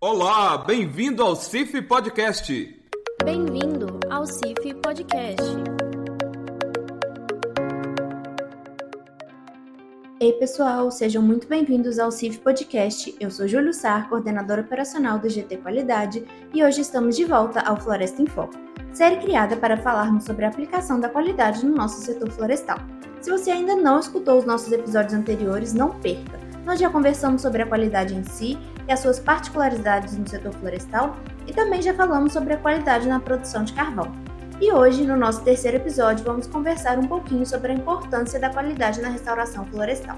Olá, bem-vindo ao CIF Podcast. Bem-vindo ao CIF Podcast. Ei, pessoal, sejam muito bem-vindos ao CIF Podcast. Eu sou Júlio Sar, coordenador operacional do GT Qualidade, e hoje estamos de volta ao Floresta em Foco, série criada para falarmos sobre a aplicação da qualidade no nosso setor florestal. Se você ainda não escutou os nossos episódios anteriores, não perca. Nós já conversamos sobre a qualidade em si e as suas particularidades no setor florestal e também já falamos sobre a qualidade na produção de carvão. E hoje, no nosso terceiro episódio, vamos conversar um pouquinho sobre a importância da qualidade na restauração florestal.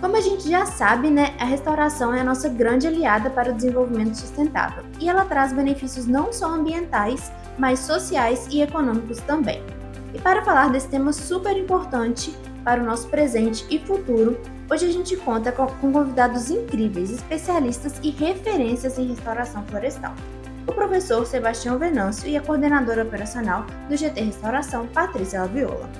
Como a gente já sabe, né, a restauração é a nossa grande aliada para o desenvolvimento sustentável e ela traz benefícios não só ambientais, mas sociais e econômicos também. E para falar desse tema super importante para o nosso presente e futuro, Hoje a gente conta com, convidados incríveis, especialistas e referências em restauração florestal. O professor Sebastião Venâncio e a coordenadora operacional do GT Restauração, Patrícia Laviola.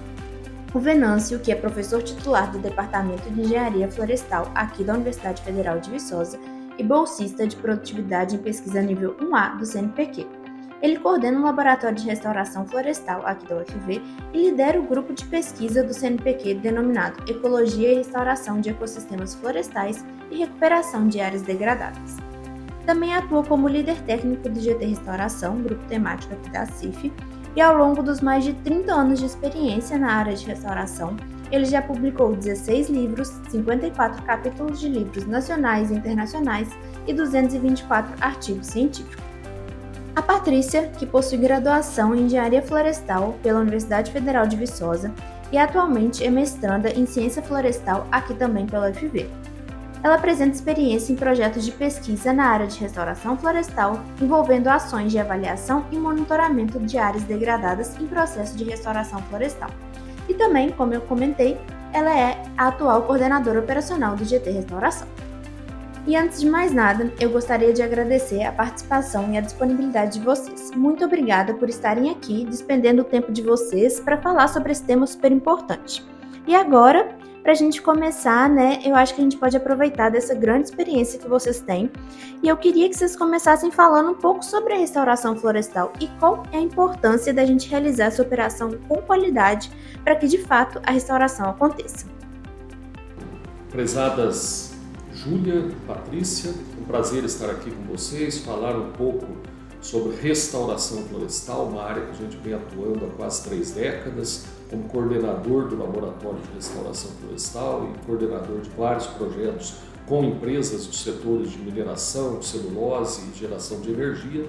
O Venâncio, que é professor titular do Departamento de Engenharia Florestal aqui da Universidade Federal de Viçosa e bolsista de produtividade em pesquisa nível 1A do CNPq. Ele coordena o Laboratório de Restauração Florestal aqui da UFV e lidera o grupo de pesquisa do CNPq denominado Ecologia e Restauração de Ecossistemas Florestais e Recuperação de Áreas Degradadas. Também atua como líder técnico do GT Restauração, grupo temático aqui da CIF, e ao longo dos mais de 30 anos de experiência na área de restauração, ele já publicou 16 livros, 54 capítulos de livros nacionais e internacionais e 224 artigos científicos. A Patrícia, que possui graduação em Engenharia Florestal pela Universidade Federal de Viçosa e atualmente é mestranda em Ciência Florestal aqui também pela UFV. Ela apresenta experiência em projetos de pesquisa na área de restauração florestal, envolvendo ações de avaliação e monitoramento de áreas degradadas em processo de restauração florestal. E também, como eu comentei, ela é a atual coordenadora operacional do GT Restauração. E antes de mais nada, eu gostaria de agradecer a participação e a disponibilidade de vocês. Muito obrigada por estarem aqui, despendendo o tempo de vocês para falar sobre esse tema super importante. E agora, para a gente começar, né, eu acho que a gente pode aproveitar dessa grande experiência que vocês têm. E eu queria que vocês começassem falando um pouco sobre a restauração florestal e qual é a importância da gente realizar essa operação com qualidade para que de fato a restauração aconteça. Prezadas Júlia, Patrícia. Um prazer estar aqui com vocês, falar um pouco sobre restauração florestal, uma área que a gente vem atuando há quase três décadas, como coordenador do Laboratório de Restauração Florestal e coordenador de vários projetos com empresas dos setores de mineração, celulose e geração de energia.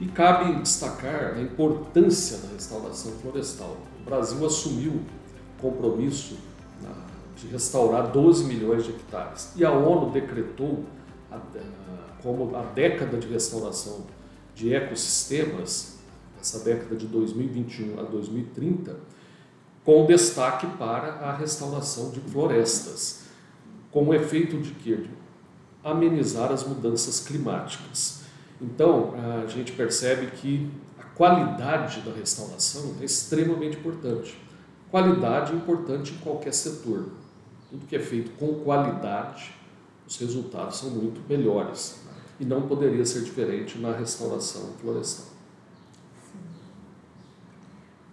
E cabe destacar a importância da restauração florestal. O Brasil assumiu compromisso na de restaurar 12 milhões de hectares. E a ONU decretou a, como a década de restauração de ecossistemas, essa década de 2021 a 2030, com destaque para a restauração de florestas, com o efeito de que amenizar as mudanças climáticas. Então, a gente percebe que a qualidade da restauração é extremamente importante. Qualidade é importante em qualquer setor tudo que é feito com qualidade, os resultados são muito melhores. Né? E não poderia ser diferente na restauração florestal.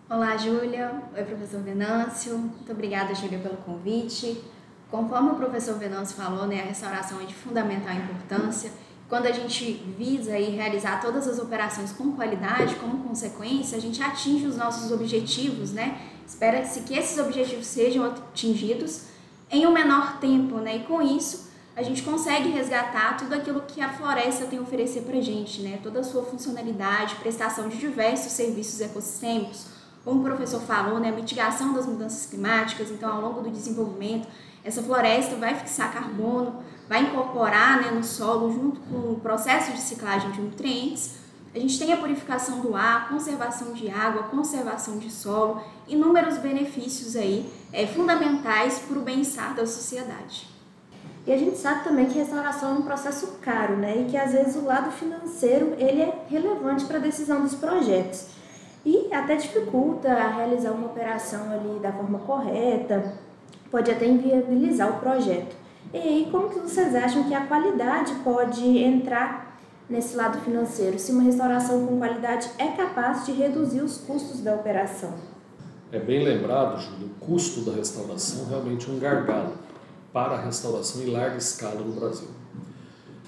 Olá, Júlia. Oi, professor Venâncio. Muito obrigada, Júlia, pelo convite. Conforme o professor Venâncio falou, né, a restauração é de fundamental importância. Quando a gente visa aí realizar todas as operações com qualidade, como consequência, a gente atinge os nossos objetivos, né? Espera-se que esses objetivos sejam atingidos em um menor tempo, né? E com isso a gente consegue resgatar tudo aquilo que a floresta tem a oferecer para a gente, né? Toda a sua funcionalidade, prestação de diversos serviços ecossistêmicos, como o professor falou, né? Mitigação das mudanças climáticas. Então, ao longo do desenvolvimento, essa floresta vai fixar carbono, vai incorporar né, no solo junto com o processo de ciclagem de nutrientes a gente tem a purificação do ar, conservação de água, conservação de solo, inúmeros benefícios aí é, fundamentais para o bem-estar da sociedade. E a gente sabe também que restauração é um processo caro, né? E que às vezes o lado financeiro ele é relevante para a decisão dos projetos. E até dificulta realizar uma operação ali da forma correta, pode até inviabilizar o projeto. E aí, como que vocês acham que a qualidade pode entrar nesse lado financeiro? Se uma restauração com qualidade é capaz de reduzir os custos da operação? É bem lembrado, Júlio, o custo da restauração realmente é um gargalo para a restauração em larga escala no Brasil.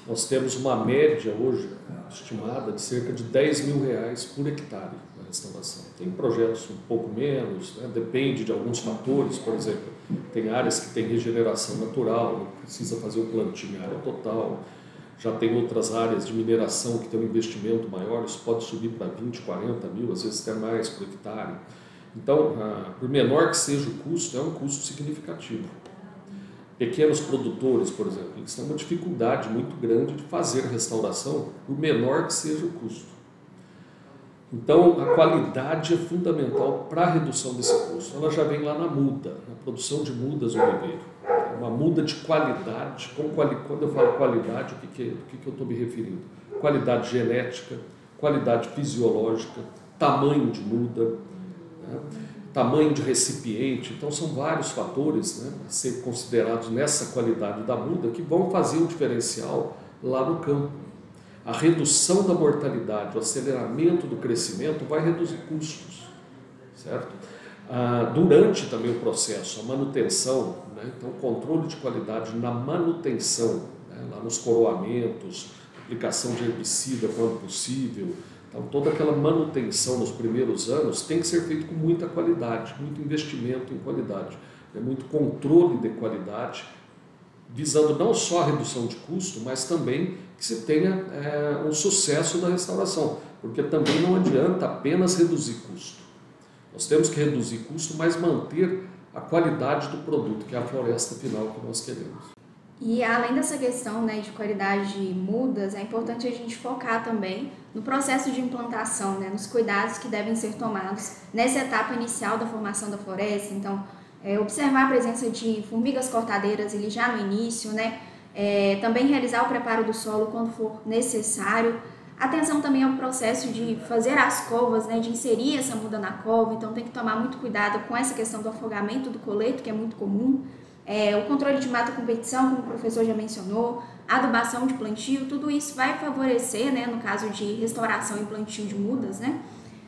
Nós temos uma média hoje estimada de cerca de 10 mil reais por hectare na restauração. Tem projetos um pouco menos, né? depende de alguns fatores, por exemplo, tem áreas que têm regeneração natural, não precisa fazer o plantio em área total. Já tem outras áreas de mineração que tem um investimento maior, isso pode subir para 20, 40 mil, às vezes até mais por hectare. Então, ah, por menor que seja o custo, é um custo significativo. Pequenos produtores, por exemplo, eles têm uma dificuldade muito grande de fazer restauração, por menor que seja o custo. Então, a qualidade é fundamental para a redução desse custo. Ela já vem lá na muda, na produção de mudas no viveiro. Uma muda de qualidade. Quando eu falo qualidade, o que, que, o que, que eu estou me referindo? Qualidade genética, qualidade fisiológica, tamanho de muda, né? tamanho de recipiente. Então, são vários fatores né, a ser considerados nessa qualidade da muda que vão fazer o diferencial lá no campo. A redução da mortalidade, o aceleramento do crescimento vai reduzir custos, certo? Ah, durante também o processo, a manutenção, né? então controle de qualidade na manutenção, né? lá nos coroamentos, aplicação de herbicida quando possível, então toda aquela manutenção nos primeiros anos tem que ser feito com muita qualidade, muito investimento em qualidade, né? muito controle de qualidade, visando não só a redução de custo, mas também que se tenha é, um sucesso da restauração, porque também não adianta apenas reduzir custo. Nós temos que reduzir custo, mas manter a qualidade do produto, que é a floresta final que nós queremos. E além dessa questão né, de qualidade de mudas, é importante a gente focar também no processo de implantação, né, nos cuidados que devem ser tomados nessa etapa inicial da formação da floresta. Então, é, observar a presença de formigas cortadeiras ali já no início, né, é, também realizar o preparo do solo quando for necessário. Atenção também ao processo de fazer as covas, né, de inserir essa muda na cova, então tem que tomar muito cuidado com essa questão do afogamento do coleto, que é muito comum. É, o controle de mata competição, como o professor já mencionou, adubação de plantio, tudo isso vai favorecer, né, no caso de restauração e plantio de mudas, né,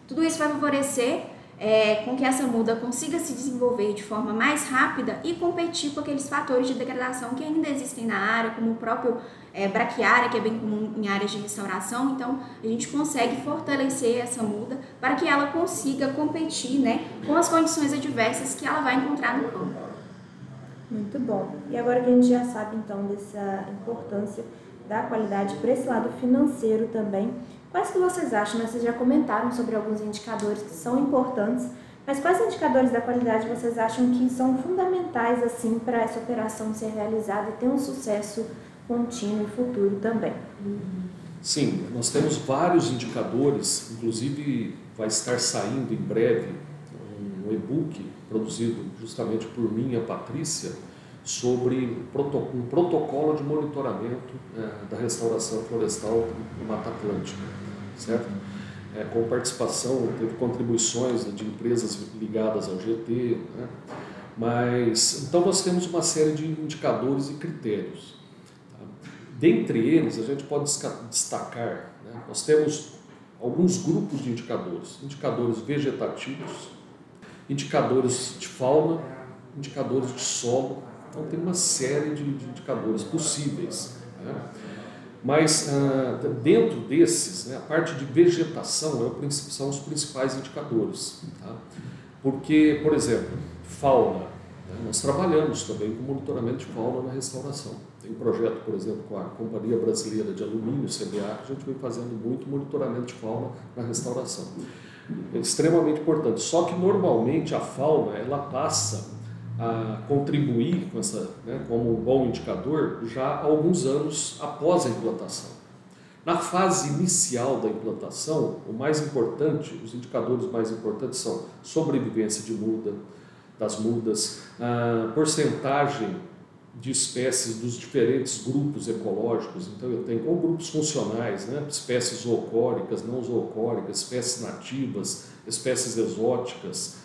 tudo isso vai favorecer é, com que essa muda consiga se desenvolver de forma mais rápida e competir com aqueles fatores de degradação que ainda existem na área, como o próprio é, braquiária, que é bem comum em áreas de restauração. Então, a gente consegue fortalecer essa muda para que ela consiga competir né, com as condições adversas que ela vai encontrar no campo. Muito bom. E agora que a gente já sabe, então, dessa importância da qualidade para esse lado financeiro também, Quais que vocês acham? Né? Vocês já comentaram sobre alguns indicadores que são importantes, mas quais indicadores da qualidade vocês acham que são fundamentais assim para essa operação ser realizada e ter um sucesso contínuo e futuro também? Sim, nós temos vários indicadores, inclusive vai estar saindo em breve um e-book produzido justamente por mim e a Patrícia, sobre um protocolo de monitoramento é, da restauração florestal no Mata Atlântica, certo? É, com participação, teve contribuições de empresas ligadas ao GT, né? mas então nós temos uma série de indicadores e critérios. Tá? Dentre eles, a gente pode destacar, né? nós temos alguns grupos de indicadores, indicadores vegetativos, indicadores de fauna, indicadores de solo, então, tem uma série de, de indicadores possíveis. Né? Mas, ah, dentro desses, né, a parte de vegetação é são os principais indicadores. Tá? Porque, por exemplo, fauna. Né? Nós trabalhamos também com monitoramento de fauna na restauração. Tem um projeto, por exemplo, com a Companhia Brasileira de Alumínio, CBA, que a gente vem fazendo muito monitoramento de fauna na restauração. É extremamente importante. Só que, normalmente, a fauna ela passa a contribuir com essa, né, como um bom indicador já alguns anos após a implantação. Na fase inicial da implantação, o mais importante, os indicadores mais importantes são sobrevivência de muda, das mudas, a porcentagem de espécies dos diferentes grupos ecológicos. Então, eu tenho ou grupos funcionais, né, espécies zoocóricas, não zoocóricas, espécies nativas, espécies exóticas,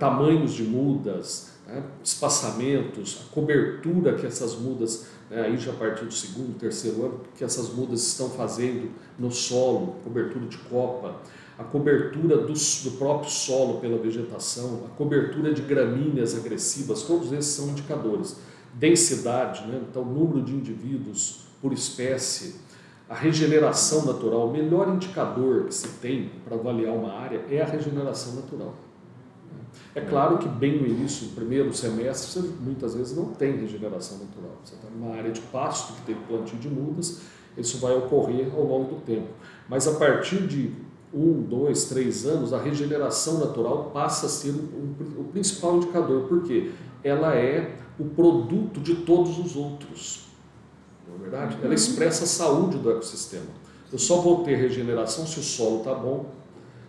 tamanhos de mudas, né, espaçamentos, a cobertura que essas mudas, né, aí já a partir do segundo, terceiro ano, que essas mudas estão fazendo no solo, cobertura de copa, a cobertura do, do próprio solo pela vegetação, a cobertura de gramíneas agressivas, todos esses são indicadores. Densidade, né, então número de indivíduos por espécie, a regeneração natural, o melhor indicador que se tem para avaliar uma área é a regeneração natural. É claro que bem no início, no primeiro semestre, você muitas vezes não tem regeneração natural. Você está numa área de pasto que teve plantio de mudas, isso vai ocorrer ao longo do tempo. Mas a partir de um, dois, três anos, a regeneração natural passa a ser o principal indicador, porque ela é o produto de todos os outros. Não é verdade? Ela expressa a saúde do ecossistema. Eu só vou ter regeneração se o solo está bom,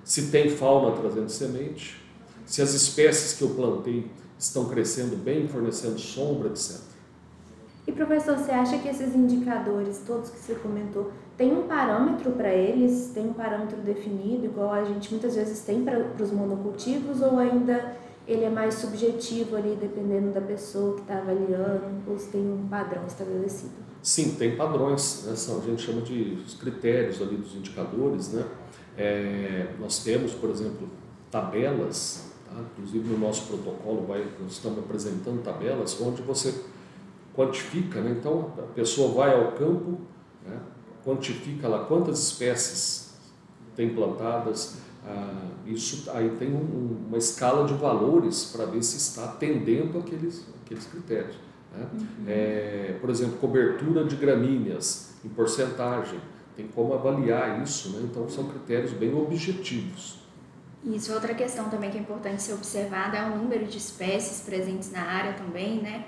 se tem fauna trazendo semente, se as espécies que eu plantei estão crescendo bem, fornecendo sombra, etc. E professor, você acha que esses indicadores, todos que você comentou, tem um parâmetro para eles? Tem um parâmetro definido, igual a gente muitas vezes tem para os monocultivos, ou ainda ele é mais subjetivo ali, dependendo da pessoa que está avaliando, ou se tem um padrão estabelecido? Sim, tem padrões, né? São, a gente chama de os critérios ali dos indicadores, né? É, nós temos, por exemplo, tabelas Tá? Inclusive no nosso protocolo vai, nós estamos apresentando tabelas onde você quantifica, né? então a pessoa vai ao campo, né? quantifica lá quantas espécies tem plantadas, ah, isso aí tem um, uma escala de valores para ver se está atendendo aqueles, aqueles critérios. Né? Uhum. É, por exemplo, cobertura de gramíneas em porcentagem, tem como avaliar isso, né? então são critérios bem objetivos. Isso, outra questão também que é importante ser observada é o número de espécies presentes na área também, né?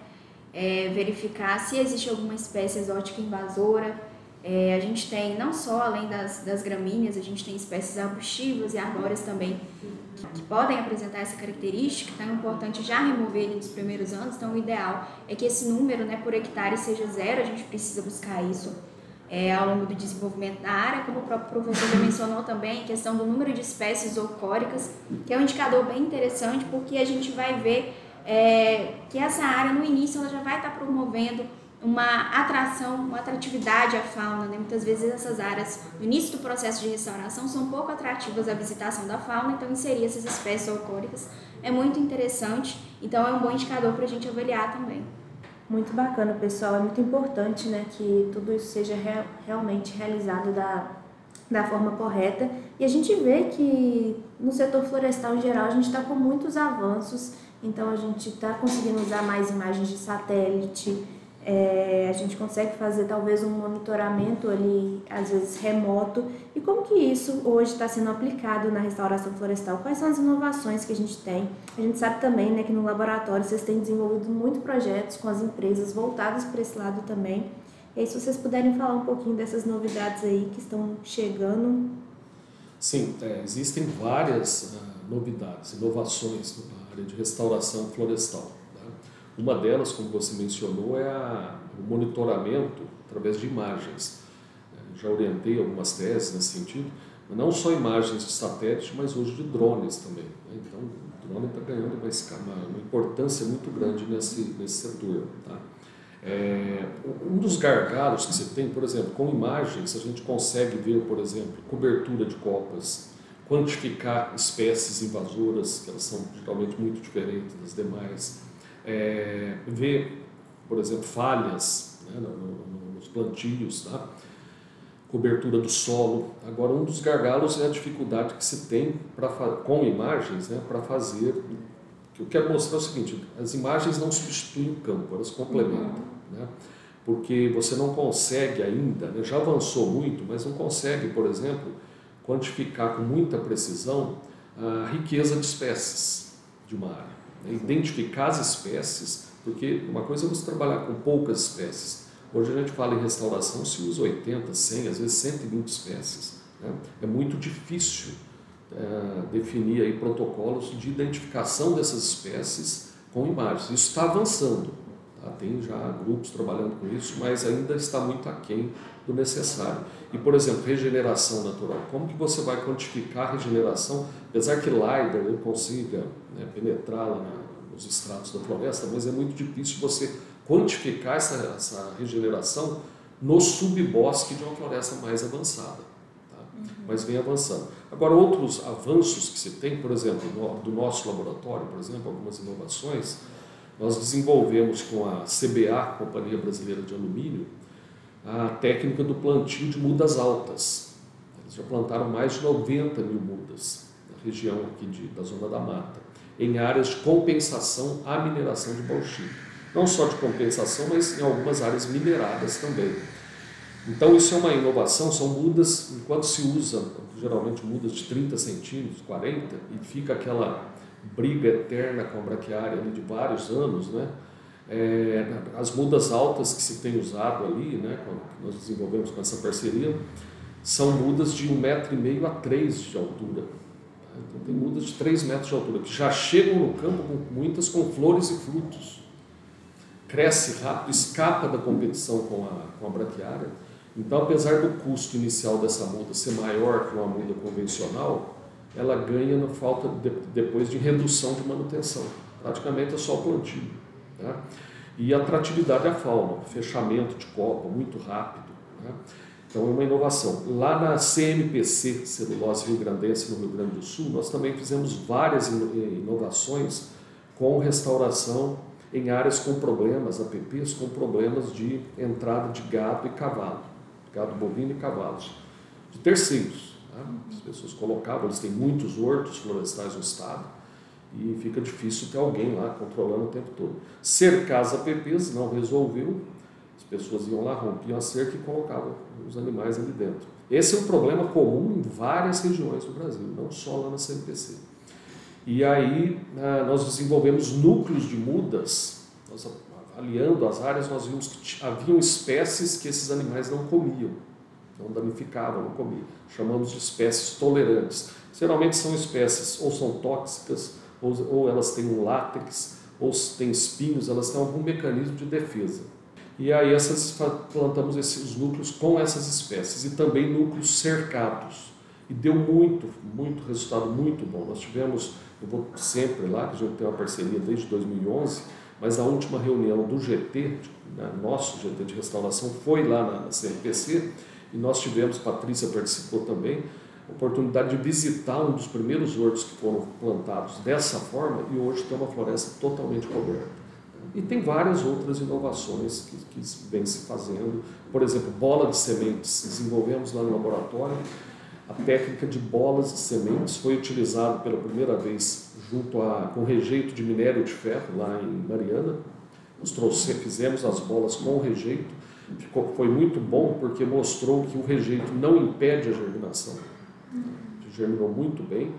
É verificar se existe alguma espécie exótica invasora. É, a gente tem, não só além das, das gramíneas, a gente tem espécies arbustivas e arbóreas também que, que podem apresentar essa característica, então é importante já remover ele nos primeiros anos. Então, o ideal é que esse número né, por hectare seja zero, a gente precisa buscar isso é, ao longo do desenvolvimento da área, como o próprio professor já mencionou também, a questão do número de espécies zoocóricas, que é um indicador bem interessante, porque a gente vai ver é, que essa área, no início, ela já vai estar promovendo uma atração, uma atratividade à fauna. Né? Muitas vezes essas áreas, no início do processo de restauração, são pouco atrativas à visitação da fauna, então inserir essas espécies zoocóricas é muito interessante, então é um bom indicador para a gente avaliar também. Muito bacana, pessoal. É muito importante né, que tudo isso seja real, realmente realizado da, da forma correta. E a gente vê que no setor florestal em geral a gente está com muitos avanços. Então a gente está conseguindo usar mais imagens de satélite, é, a gente consegue fazer talvez um monitoramento ali, às vezes remoto. E como que isso hoje está sendo aplicado na restauração florestal? Quais são as inovações que a gente tem? A gente sabe também né, que no laboratório vocês têm desenvolvido muitos projetos com as empresas voltados para esse lado também. E aí, se vocês puderem falar um pouquinho dessas novidades aí que estão chegando. Sim, é, existem várias uh, novidades, inovações na área de restauração florestal. Uma delas, como você mencionou, é a, o monitoramento através de imagens. Já orientei algumas teses nesse sentido, mas não só imagens de satélite, mas hoje de drones também. Né? Então, o drone está ganhando uma, uma, importância muito grande nesse, nesse setor. Tá? É, um dos gargalos que se tem, por exemplo, com imagens, a gente consegue ver, por exemplo, cobertura de copas, quantificar espécies invasoras, que elas são geralmente muito diferentes das demais, é, ver, por exemplo, falhas né, no, no, nos plantios, tá? cobertura do solo. Agora, um dos gargalos é a dificuldade que se tem pra, com imagens né, para fazer. que eu quero mostrar é o seguinte: as imagens não substituem o campo, elas complementam. Uhum. Né? Porque você não consegue ainda, né, já avançou muito, mas não consegue, por exemplo, quantificar com muita precisão a riqueza de espécies de uma área identificar as espécies, porque uma coisa é você trabalhar com poucas espécies. Hoje a gente fala em restauração, se usa 80, 100, às vezes 120 espécies. Né? É muito difícil é, definir aí protocolos de identificação dessas espécies com imagens. Isso está avançando. Tá? Tem já grupos trabalhando com isso, mas ainda está muito aquém do necessário. E, por exemplo, regeneração natural. Como que você vai quantificar a regeneração, apesar que LiDAR consiga né, penetrar lá no os estratos da floresta, mas é muito difícil você quantificar essa, essa regeneração no subbosque de uma floresta mais avançada. Tá? Uhum. Mas vem avançando. Agora, outros avanços que se tem, por exemplo, no, do nosso laboratório, por exemplo, algumas inovações, nós desenvolvemos com a CBA, Companhia Brasileira de Alumínio, a técnica do plantio de mudas altas. Eles já plantaram mais de 90 mil mudas na região aqui de, da Zona da Mata, em áreas de compensação à mineração de bauxita. Não só de compensação, mas em algumas áreas mineradas também. Então isso é uma inovação, são mudas, enquanto se usa, geralmente mudas de 30 centímetros, 40, e fica aquela briga eterna com a braquiária de vários anos, né? É, as mudas altas que se tem usado ali, né, que nós desenvolvemos com essa parceria, são mudas de um metro e meio a três de altura. Então tem mudas de três metros de altura, que já chegam no campo muitas com flores e frutos. Cresce rápido, escapa da competição com a, com a braquiária. Então, apesar do custo inicial dessa muda ser maior que uma muda convencional, ela ganha na falta de, depois de redução de manutenção. Praticamente é só plantio. Né? E atratividade à fauna, fechamento de copa muito rápido. Né? Então é uma inovação. Lá na CMPC, Celulose Rio Grandense, no Rio Grande do Sul, nós também fizemos várias inovações com restauração em áreas com problemas, APPs com problemas de entrada de gado e cavalo, gado bovino e cavalos, de terceiros. Né? As pessoas colocavam, eles têm muitos hortos florestais no estado e fica difícil ter alguém lá controlando o tempo todo. Cercar as APPs não resolveu, as pessoas iam lá, rompiam a cerca e colocavam os animais ali dentro. Esse é um problema comum em várias regiões do Brasil, não só lá na CNPC. E aí né, nós desenvolvemos núcleos de mudas, nós avaliando as áreas, nós vimos que haviam espécies que esses animais não comiam não danificavam, não comiam. Chamamos de espécies tolerantes. Geralmente são espécies ou são tóxicas, ou, ou elas têm um látex, ou têm espinhos, elas têm algum mecanismo de defesa. E aí essas, plantamos esses núcleos com essas espécies e também núcleos cercados. E deu muito, muito resultado muito bom. Nós tivemos, eu vou sempre lá, que a gente tem uma parceria desde 2011, mas a última reunião do GT, né, nosso GT de restauração, foi lá na CNPC e nós tivemos, Patrícia participou também, oportunidade de visitar um dos primeiros hortos que foram plantados dessa forma e hoje tem uma floresta totalmente coberta. E tem várias outras inovações que, que vêm se fazendo. Por exemplo, bola de sementes. Desenvolvemos lá no laboratório a técnica de bolas de sementes. Foi utilizado pela primeira vez junto a, com rejeito de minério de ferro lá em Mariana. Nós trouxemos, fizemos as bolas com rejeito ficou, foi muito bom porque mostrou que o rejeito não impede a germinação. Germinou muito bem.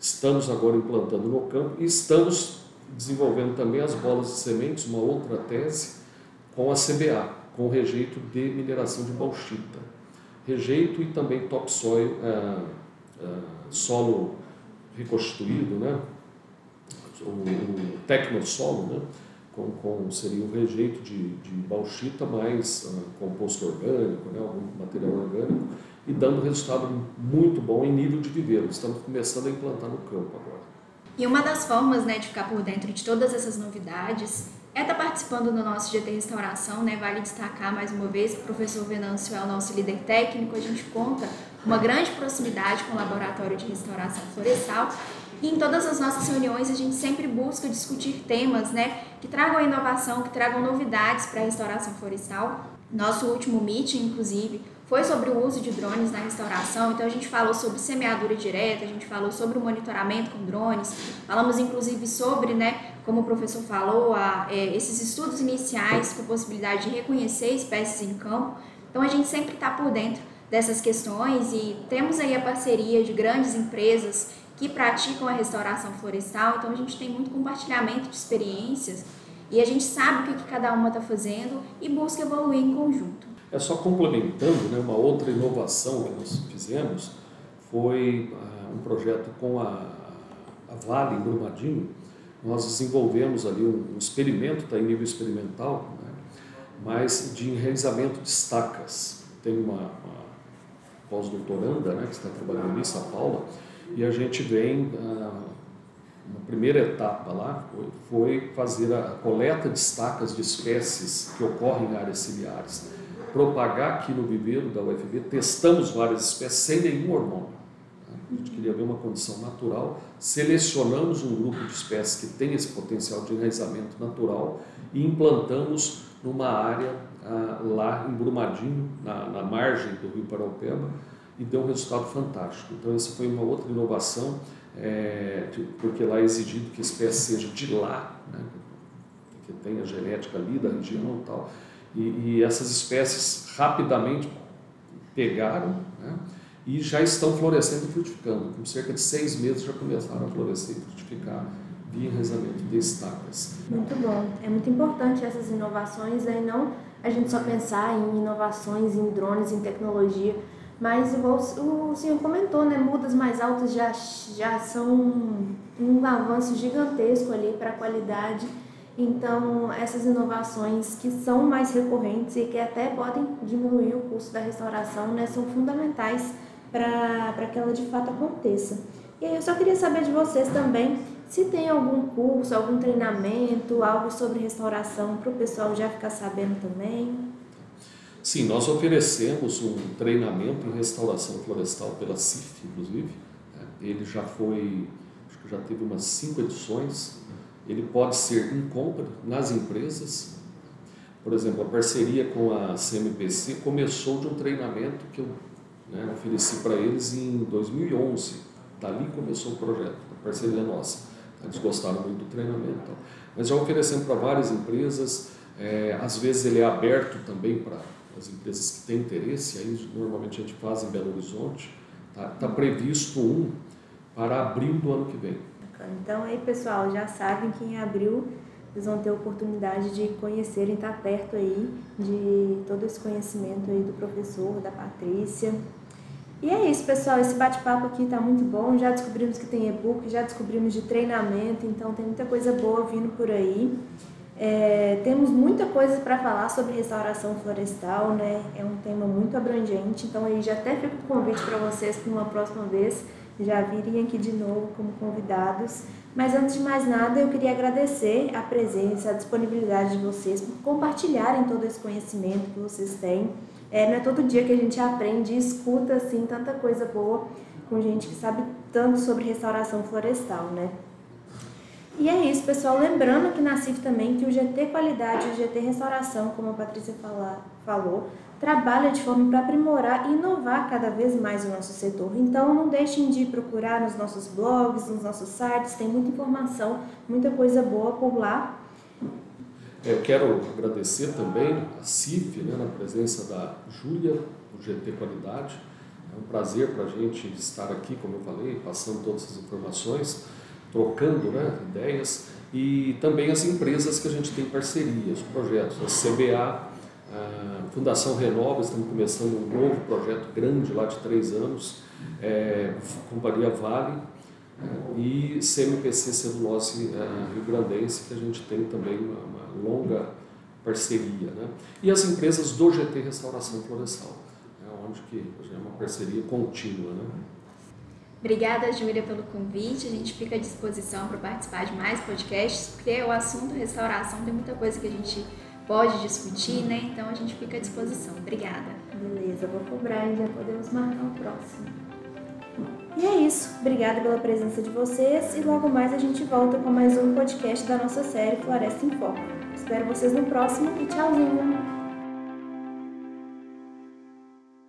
Estamos agora implantando no campo e estamos desenvolvendo também as bolas de sementes, uma outra tese, com a CBA, com o rejeito de mineração de bauxita. Rejeito e também topsoil, é, é, solo reconstituído, né? o, o tecnossolo, né? com, com seria o rejeito de, de bauxita mais uh, composto orgânico, né, algum material orgânico, e dando resultado muito bom em nível de viveiro. Estamos começando a implantar no campo agora. E uma das formas né, de ficar por dentro de todas essas novidades é estar tá participando do nosso GT Restauração, né? Vale destacar mais uma vez que o professor Venâncio é o nosso líder técnico, a gente conta uma grande proximidade com o Laboratório de Restauração Florestal e em todas as nossas reuniões a gente sempre busca discutir temas né, que tragam inovação, que tragam novidades para a restauração florestal. Nosso último meeting, inclusive, foi sobre o uso de drones na restauração, então a gente falou sobre semeadura direta, a gente falou sobre o monitoramento com drones, falamos inclusive sobre, né, como o professor falou, a, é, esses estudos iniciais com possibilidade de reconhecer espécies em campo. Então a gente sempre está por dentro dessas questões e temos aí a parceria de grandes empresas que praticam a restauração florestal, então a gente tem muito compartilhamento de experiências e a gente sabe o que, que cada uma está fazendo e busca evoluir em conjunto. É só complementando, né, uma outra inovação que nós fizemos foi uh, um projeto com a, a Vale, em Brumadinho. Nós desenvolvemos ali um, um experimento, está em nível experimental, né, mas de enraizamento de estacas. Tem uma, uma pós-doutoranda né, que está trabalhando ali, São Paulo, e a gente vem ah, uma primeira etapa lá foi, foi fazer a coleta de estacas de espécies que ocorrem em áreas ciliares, propagar aqui no viveiro da UFB, testamos várias espécies sem nenhum hormônio. Tá? A gente queria ver uma condição natural, selecionamos um grupo de espécies que tem esse potencial de enraizamento natural e implantamos numa área ah, lá em Brumadinho, na, na margem do rio Paraupeba, e deu um resultado fantástico. Então, essa foi uma outra inovação, é, porque lá é exigido que a espécie seja de lá, né, que tenha genética ali da região e tal. E, e essas espécies rapidamente pegaram né, e já estão florescendo e frutificando. Com cerca de seis meses já começaram a florescer e frutificar via enraizamento de estacas. Muito bom. É muito importante essas inovações, né? não a gente só pensar em inovações, em drones, em tecnologia, mas igual o senhor comentou, né, mudas mais altas já, já são um avanço gigantesco ali para a qualidade. Então, essas inovações que são mais recorrentes e que até podem diminuir o custo da restauração, né, são fundamentais para que ela de fato aconteça. E aí eu só queria saber de vocês também se tem algum curso, algum treinamento, algo sobre restauração para o pessoal já ficar sabendo também. Sim, nós oferecemos um treinamento em restauração florestal pela CIF, inclusive. Né? Ele já foi, acho que já teve umas cinco edições. Ele pode ser em compra nas empresas. Por exemplo, a parceria com a CMPC começou de um treinamento que eu né, ofereci para eles em 2011. Dali começou o projeto, a parceria nossa. Eles gostaram muito do treinamento. Mas já oferecendo para várias empresas, é, às vezes ele é aberto também para as empresas que têm interesse, aí normalmente a gente faz em Belo Horizonte. Está tá previsto um para abril do ano que vem. Então aí pessoal, já sabem que em abril vocês vão ter a oportunidade de conhecerem, estar tá perto aí de todo esse conhecimento aí do professor, da Patrícia. E é isso, pessoal. Esse bate-papo aqui está muito bom. Já descobrimos que tem e-book, já descobrimos de treinamento, então tem muita coisa boa vindo por aí. É, temos muita coisa para falar sobre restauração florestal, né? É um tema muito abrangente, então aí já até fico com convite para vocês para uma próxima vez já virem aqui de novo como convidados. Mas antes de mais nada, eu queria agradecer a presença, a disponibilidade de vocês por compartilharem todo esse conhecimento que vocês têm. É, não é todo dia que a gente aprende e escuta assim tanta coisa boa com gente que sabe tanto sobre restauração florestal, né? E é isso, pessoal. Lembrando aqui na CIF também que o GT Qualidade e o GT Restauração, como a Patrícia falou, trabalha de forma para aprimorar e inovar cada vez mais o nosso setor. Então, não deixem de procurar nos nossos blogs, nos nossos sites, tem muita informação, muita coisa boa por lá. É, eu quero agradecer também a CIF, né, na presença da Júlia, do GT Qualidade. É um prazer para a gente estar aqui, como eu falei, passando todas essas informações trocando né, ideias, e também as empresas que a gente tem parceria, os projetos, a CBA, a Fundação Renova, estamos começando um novo projeto grande lá de três anos, é, Companhia Vale é, e CMPC Celulose é, Rio Grandense, que a gente tem também uma, uma longa parceria. Né? E as empresas do GT Restauração Florestal, é, onde que é uma parceria contínua. Né? Obrigada, Júlia, pelo convite. A gente fica à disposição para participar de mais podcasts, porque o assunto restauração tem muita coisa que a gente pode discutir, né? Então a gente fica à disposição. Obrigada. Beleza, vou cobrar e já podemos marcar o próximo. E é isso. Obrigada pela presença de vocês e logo mais a gente volta com mais um podcast da nossa série Floresta em Foco. Espero vocês no próximo e tchauzinho!